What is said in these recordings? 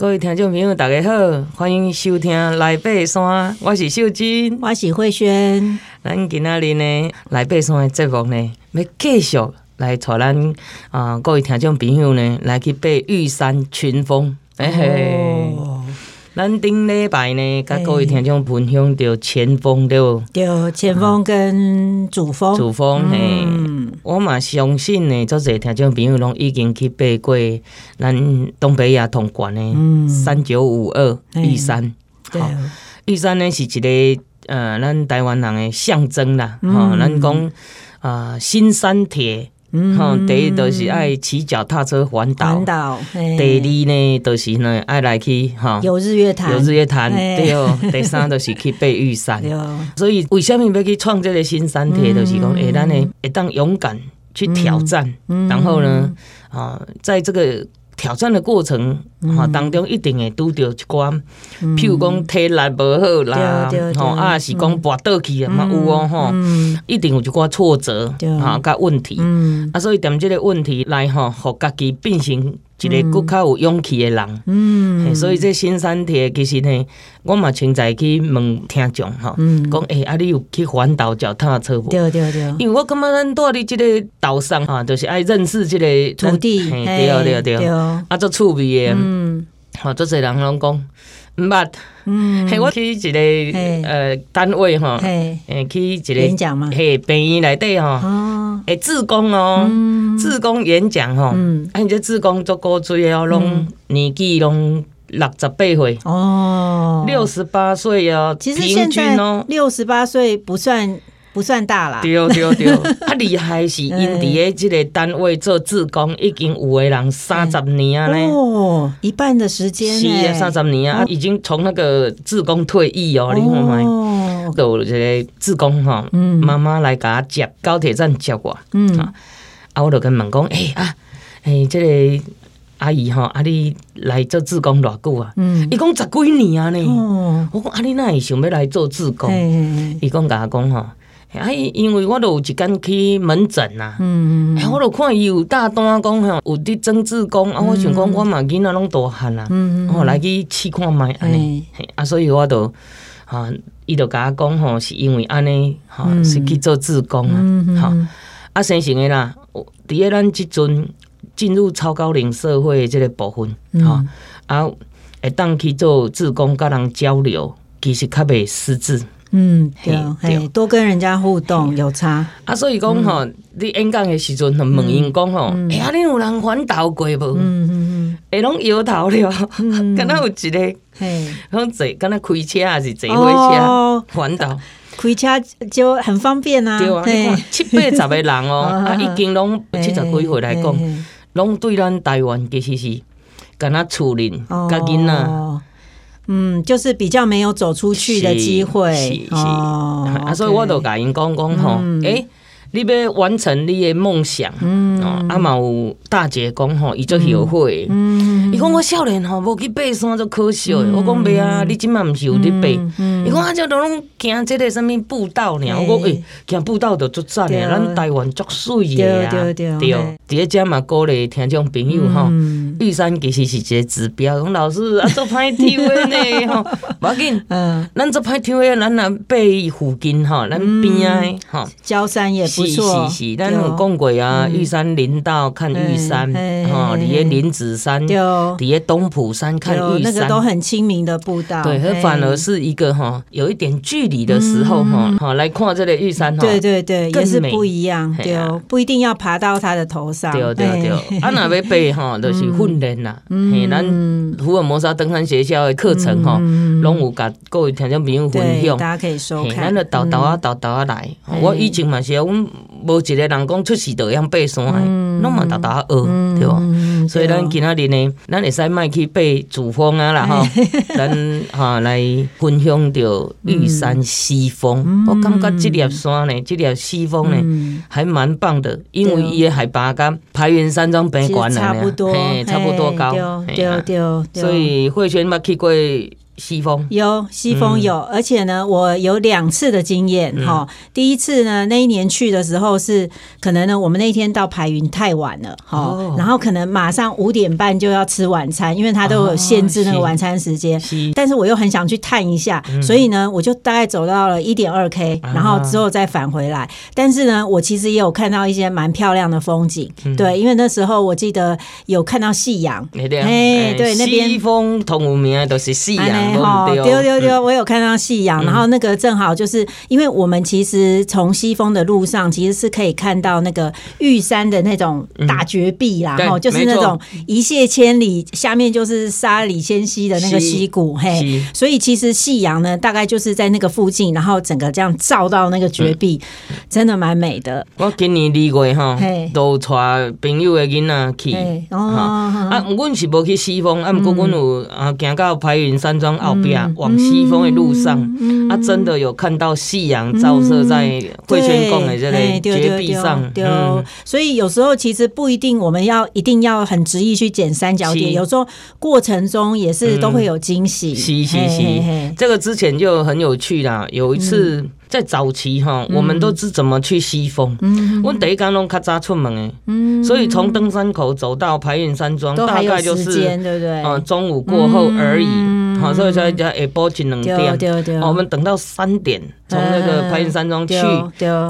各位听众朋友，大家好，欢迎收听《来爬山》，我是秀珍，我是慧萱。咱今仔日呢，《来爬山》的节目呢，要继续来带咱啊，各位听众朋友呢，来去爬玉山群峰。哎嘿，哦、咱顶礼拜呢，甲各位听众分享着前锋对不？对，前锋跟主峰。主峰嘿。嗯我嘛相信呢，这些听众朋友拢已经去爬过咱东北亚同关的三九五二玉山。好，玉山呢是一个呃，咱台湾人的象征啦。哈，咱讲啊，新山铁。哈，第一就是爱骑脚踏车环岛。环岛。第二呢，就是呢爱来去哈。有日月潭。有日月潭。对哦。第三就是去爬玉山。所以为什么要去创这个新山铁？就是讲，哎，咱呢会当勇敢去挑战，然后呢，啊，在这个。挑战的过程哈当中，一定会拄着一寡，譬如讲体力无好啦，吼啊是讲跋倒去啊嘛有哦吼，一定有一寡挫折吼甲问题，啊所以踮即个问题来吼，互家己变成。一个更较有勇气的人，嗯，所以这新山铁其实呢，我嘛现在去问听众哈，讲诶，啊，你有去环岛脚踏车无？对对对，因为我感觉咱住伫这个岛上吼，就是爱认识这个土地，对对对，啊，做趣味的，嗯，好，做侪人拢讲。毋捌，嗯，系我去一个呃单位吼，诶去一个演讲嘛，系病院内底吼，诶志工哦，志工演讲吼，啊，这志工做古锥哦，拢年纪拢六十八岁哦，六十八岁哦，其实现在六十八岁不算。不算大啦，对对对，啊厉害是因伫诶即个单位做志工，已经有诶人三十年啊咧，哦，一半的时间，是啊，三十年啊，已经从那个志工退役哦，你看卖，有一个志工吼，妈妈来甲我接高铁站接我，嗯，啊，我就跟问讲，诶啊，诶，这个阿姨吼，啊你来做志工偌久啊？嗯，伊讲十几年啊呢，我讲啊你哪会想要来做志工？伊讲甲我讲吼。哎，因为我都有一间去门诊呐，嗯，哎，我都看伊有大单讲吼，有伫增志工啊，我想讲我嘛囡仔拢大汉啦，嗯，我来去试看觅安尼，啊，所以我都哈，伊就甲我讲吼，是因为安尼哈，是去做志工啊，哈，啊，生成的啦，伫咧咱即阵进入超高龄社会的这个部分，哈，啊，会当去做志工，甲人交流，其实较袂失智。嗯，对，嘿，多跟人家互动有差。啊，所以讲吼，你演讲的时阵，问因讲吼，哎呀，你有人反倒过无？嗯嗯嗯，会拢摇头了，敢若有一个，嘿，拢坐，敢若开车还是坐火车反倒？开车就很方便啊，对啊，七八十个人哦，啊，已经拢七十几岁来讲，拢对咱台湾其实是敢若厝人，甲囡仔。嗯，就是比较没有走出去的机会，哦，啊，所以我都甲因讲讲吼，诶、嗯。欸你要完成你的梦想，哦，啊嘛有大姐讲吼，伊做后悔，伊讲我少年吼无去爬山就可惜，我讲袂啊，你今麦毋是有伫爬，伊讲啊，这都拢行这个什么步道呢？我讲诶，行步道就足赞诶，咱台湾足水诶啊，对对对，伫个遮嘛鼓励听众朋友吼，玉山其实是一个指标，讲老师啊，做歹抽诶呢吼，无要紧，嗯，咱做歹抽诶，咱若爬伊附近吼，咱边啊吼，焦山也。是是是，咱有讲过啊，玉山林道看玉山，哈，底下林子山，底下东埔山看玉山，那个都很亲民的步道。对，它反而是一个哈，有一点距离的时候哈，好来看这个玉山哈，对对对，也是不一样，对，不一定要爬到它的头上。对对对，啊，那要爬哈，都 是训练啦，嘿，咱福尔摩沙登山学校的课程哈，拢有甲各位听众朋友分享，大家可以收看。咱就倒倒啊倒倒啊来，我以前嘛是阮。无一个人讲出世就样爬山诶，拢嘛逐逐学，对无？所以咱今仔日呢，咱会使莫去爬主峰啊啦吼，咱哈来分享着玉山西峰。我感觉即粒山呢，即粒西峰呢，还蛮棒的，因为伊诶海拔跟排云山庄比较高，差不多，差不多高，对对对。所以慧萱捌去过。西风有西风有，而且呢，我有两次的经验哈。第一次呢，那一年去的时候是可能呢，我们那天到排云太晚了哈，然后可能马上五点半就要吃晚餐，因为它都有限制那个晚餐时间。但是我又很想去探一下，所以呢，我就大概走到了一点二 K，然后之后再返回来。但是呢，我其实也有看到一些蛮漂亮的风景，对，因为那时候我记得有看到夕阳。哎，对，那边西风同无名的都是夕阳。哦，丢丢丢！我有看到夕阳，然后那个正好就是，因为我们其实从西峰的路上，其实是可以看到那个玉山的那种大绝壁啦，然后就是那种一泻千里，下面就是沙里仙溪的那个溪谷，嘿，所以其实夕阳呢，大概就是在那个附近，然后整个这样照到那个绝壁，真的蛮美的。我今年二月哈，都带朋友的囡仔去，哦。啊，阮是无去西峰，啊，不过阮有啊，行到白云山庄。后边往西峰的路上，啊，真的有看到夕阳照射在汇泉宫的这个绝壁上。对，所以有时候其实不一定我们要一定要很执意去捡三角点，有时候过程中也是都会有惊喜。是是是，这个之前就很有趣啦。有一次在早期哈，我们都是怎么去西峰？我第一天拢较早出门诶，所以从登山口走到排云山庄，大概就是对不对？嗯，中午过后而已。好，所以说叫下晡一两点，我们等到三点，从那个白云山庄去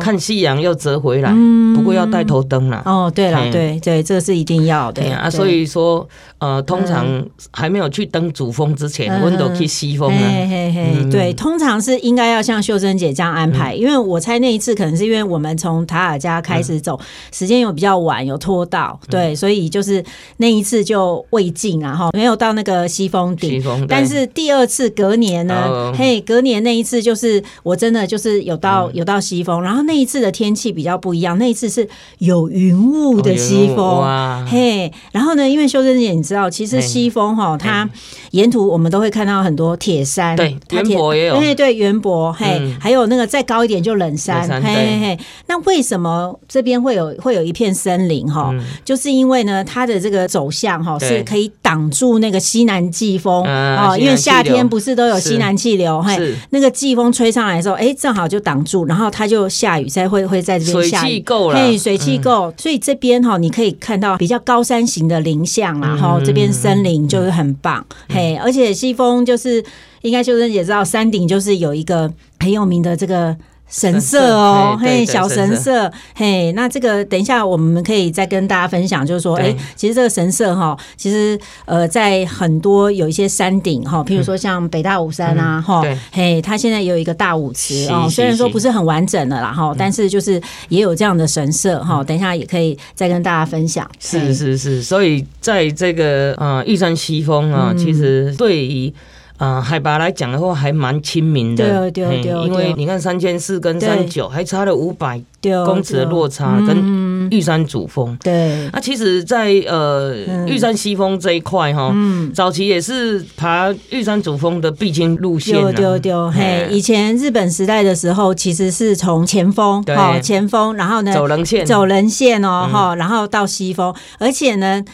看夕阳，又折回来。不过要带头灯啦。哦，对了，对对，这个是一定要的。啊。所以说，呃，通常还没有去登主峰之前，我们都去西峰啊。对，通常是应该要像秀珍姐这样安排，因为我猜那一次可能是因为我们从塔尔加开始走，时间又比较晚，有拖到，对，所以就是那一次就未尽啊，哈，没有到那个西峰顶，但是。是第二次隔年呢，嘿，隔年那一次就是我真的就是有到有到西风，然后那一次的天气比较不一样，那一次是有云雾的西风，嘿，然后呢，因为修珍姐你知道，其实西风哈，它沿途我们都会看到很多铁山，对，它铁也有，对对，圆柏，嘿，还有那个再高一点就冷山，嘿嘿嘿。那为什么这边会有会有一片森林哈？就是因为呢，它的这个走向哈是可以挡住那个西南季风啊。因为夏天不是都有西南气流，嘿，那个季风吹上来的时候，哎，正好就挡住，然后它就下雨，才会会在这边下雨。水气够了，嘿，水气够，所以这边哈，你可以看到比较高山型的林相啦，哈，这边森林就是很棒，嘿，而且西风就是应该秀珍姐知道，山顶就是有一个很有名的这个。神社哦，嘿，小神社，嘿，那这个等一下我们可以再跟大家分享，就是说，哎，其实这个神社哈，其实呃，在很多有一些山顶哈，譬如说像北大武山啊，哈，嘿，它现在也有一个大武池哦，虽然说不是很完整的啦哈，但是就是也有这样的神社哈，等一下也可以再跟大家分享。是是是，所以在这个呃玉山西峰啊，其实对于。啊，海拔来讲的话，还蛮亲民的。对对对，因为你看三千四跟三九还差了五百公尺的落差，跟玉山主峰。对，那其实，在呃玉山西峰这一块哈，早期也是爬玉山主峰的必经路线。对对对，嘿，以前日本时代的时候，其实是从前峰，哈前峰，然后呢走人线，走人线哦，哈，然后到西峰，而且呢。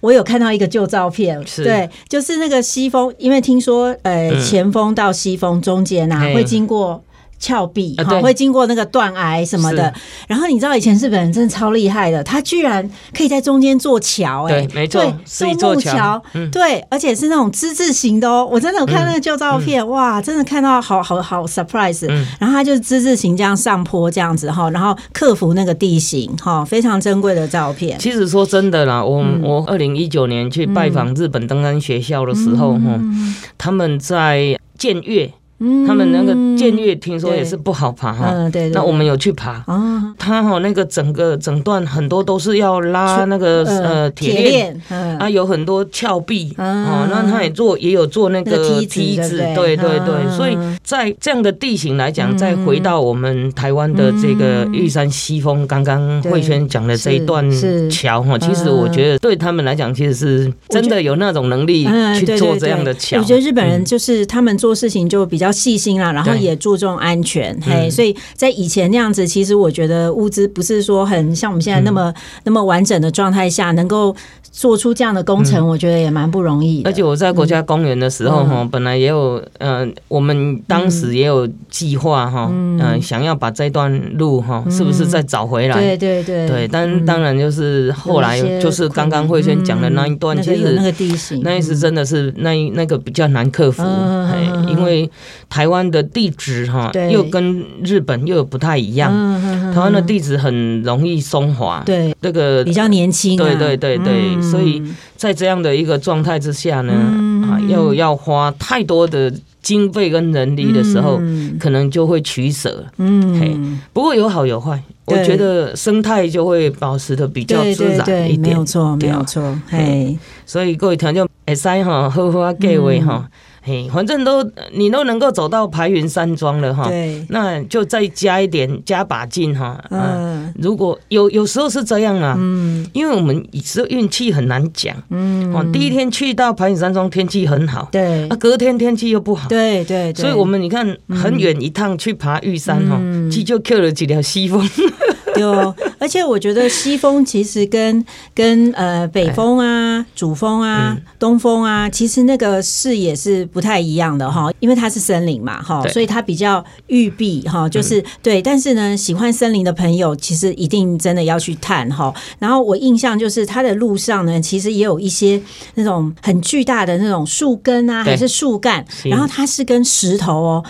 我有看到一个旧照片，是对，就是那个西风，因为听说，呃，前峰到西风中间啊，会经过。峭壁哈，会经过那个断崖什么的。然后你知道以前日本人真的超厉害的，他居然可以在中间做桥，哎，对，没错，独木桥，对，而且是那种之字形的哦。我真的有看那个旧照片，哇，真的看到好好好 surprise。然后他就是之字形这样上坡这样子哈，然后克服那个地形哈，非常珍贵的照片。其实说真的啦，我我二零一九年去拜访日本登山学校的时候哈，他们在建岳。他们那个剑岳听说也是不好爬哈，嗯，对。那我们有去爬，哦，他哈那个整个整段很多都是要拉那个呃铁链，啊，有很多峭壁，哦，那他也做也有做那个梯子，对对对。所以在这样的地形来讲，再回到我们台湾的这个玉山西峰，刚刚慧轩讲的这一段桥哈，其实我觉得对他们来讲，其实是真的有那种能力去做这样的桥。我觉得日本人就是他们做事情就比较。较细心啦，然后也注重安全，嘿，嗯、所以在以前那样子，其实我觉得物资不是说很像我们现在那么、嗯、那么完整的状态下，能够做出这样的工程，嗯、我觉得也蛮不容易的。而且我在国家公园的时候哈，嗯、本来也有，嗯、呃，我们当时也有计划哈，嗯、呃，想要把这段路哈，是不是再找回来？对对对，对，但当然就是后来就是刚刚慧轩讲的那一段，其实那个地形，那一次真的是那那个比较难克服，因为台湾的地址哈，又跟日本又不太一样，台湾的地址很容易松滑，对，这个比较年轻，对对对对，所以在这样的一个状态之下呢，啊，又要花太多的。经费跟人力的时候，嗯、可能就会取舍。嗯，嘿，不过有好有坏，我觉得生态就会保持的比较自然一点。没有错，没有错。嘿，所以各位听众，会使哈，好好计划哈。嘿，反正都你都能够走到排云山庄了哈，对，那就再加一点，加把劲哈。嗯，如果有有时候是这样啊，嗯，因为我们有时候运气很难讲，嗯，哦，第一天去到排云山庄天气很好，对，啊，隔天天气又不好，对对，所以我们你看很远一趟去爬玉山哈，其实就 Q 了几条西风。有，而且我觉得西风其实跟跟呃北风啊、主风啊、东风啊，其实那个视野是不太一样的哈，因为它是森林嘛哈，所以它比较郁闭哈，就是对。但是呢，喜欢森林的朋友，其实一定真的要去探哈。然后我印象就是它的路上呢，其实也有一些那种很巨大的那种树根啊，还是树干，然后它是跟石头哦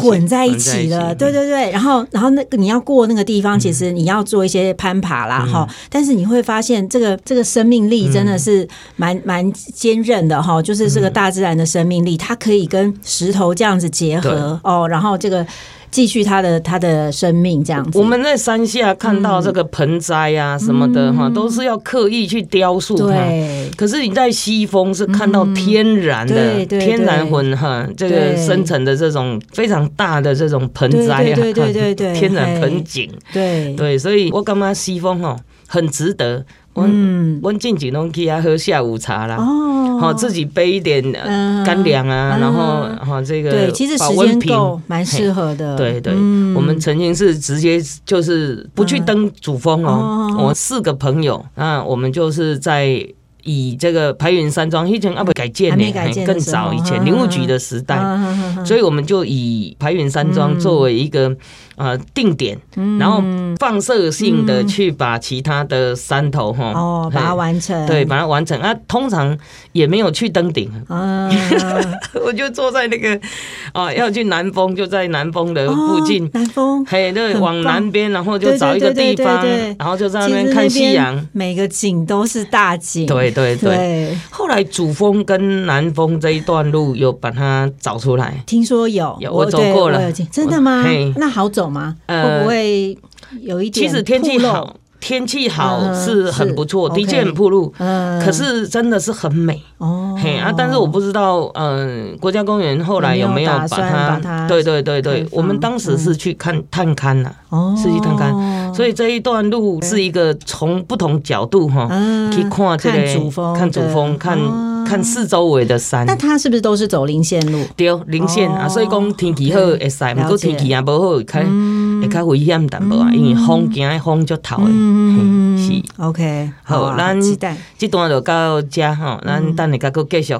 混在一起的，对对对。然后然后那个你要过那个地方，其实。你要做一些攀爬啦，哈、嗯，但是你会发现这个这个生命力真的是蛮蛮坚韧的哈，就是这个大自然的生命力，它可以跟石头这样子结合哦，然后这个。继续他的他的生命这样子。我们在山下看到这个盆栽啊什么的哈，都是要刻意去雕塑它。可是你在西峰是看到天然的天然魂哈，这个生成的这种非常大的这种盆栽啊，对对对对，天然盆景。对。对，所以我感觉西峰哈很值得。嗯，温静景东去啊喝下午茶啦。哦，好，自己背一点干粮啊，然后哈这个对，其实时间够，蛮适合的。对对，我们曾经是直接就是不去登主峰哦，我四个朋友那，我们就是在以这个白云山庄以前阿不改建呢，更早以前林务局的时代，所以我们就以白云山庄作为一个。呃，定点，然后放射性的去把其他的山头哈哦，把它完成，对，把它完成。啊。通常也没有去登顶。啊，我就坐在那个啊，要去南峰，就在南峰的附近，南峰，嘿，那，往南边，然后就找一个地方，然后就在那边看夕阳，每个景都是大景，对对对。后来主峰跟南峰这一段路有把它找出来，听说有，有我走过了，真的吗？那好走。吗？会不会有一点？其实天气好，天气好是很不错，的确很铺路。可是真的是很美哦。嘿啊，但是我不知道，嗯，国家公园后来有没有把它？对对对对，我们当时是去看探勘了，是去探勘。所以这一段路是一个从不同角度哈，去看这个主峰，看主峰，看看四周围的山。那它是不是都是走林线路？对，林线啊，所以讲天气好会使，不过天气也不好，开会较危险淡薄啊，因为风惊风足头的。嗯，是 OK。好，咱这段就到这吼，咱等下再继续。